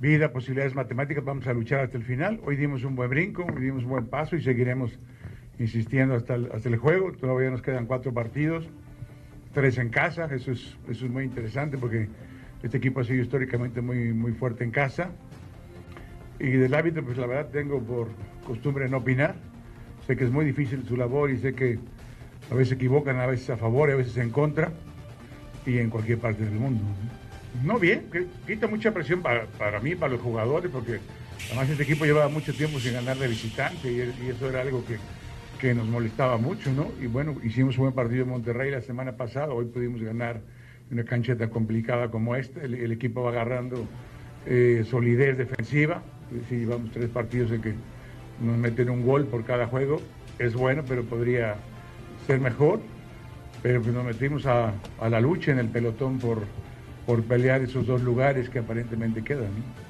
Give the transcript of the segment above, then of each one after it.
vida, posibilidades matemáticas, vamos a luchar hasta el final. Hoy dimos un buen brinco, hoy dimos un buen paso y seguiremos insistiendo hasta el, hasta el juego. Todavía nos quedan cuatro partidos, tres en casa, eso es, eso es muy interesante porque este equipo ha sido históricamente muy, muy fuerte en casa. Y del árbitro, pues la verdad tengo por costumbre no opinar. Sé que es muy difícil su labor y sé que a veces se equivocan, a veces a favor y a veces en contra, y en cualquier parte del mundo. No bien, quita mucha presión para, para mí, para los jugadores, porque además este equipo llevaba mucho tiempo sin ganar de visitante y, eso era algo que, que nos molestaba mucho, ¿no? Y bueno, hicimos un buen partido en Monterrey la semana pasada, hoy pudimos ganar una cancha tan complicada como esta, el, equipo va agarrando eh, solidez defensiva, si llevamos tres partidos en que nos meten un gol por cada juego, es bueno, pero podría ser mejor, pero pues nos metimos a la lucha en el pelotón por, por pelear esos dos lugares que aparentemente quedan.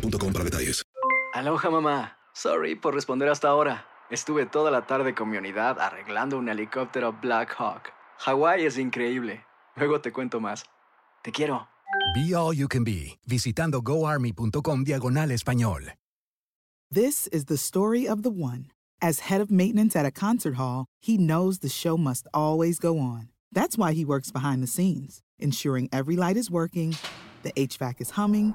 boostmobile.com para detalles. Aloha mamá. Sorry por responder hasta ahora. Estuve toda la tarde con mi unidad arreglando un helicóptero Black Hawk. Hawái es increíble. Luego te cuento más. Te quiero. Be All You Can Be, visitando goarmy.com diagonal español. This is the story of the one. As head of maintenance at a concert hall, he knows the show must always go on. That's why he works behind the scenes, ensuring every light is working, the HVAC is humming,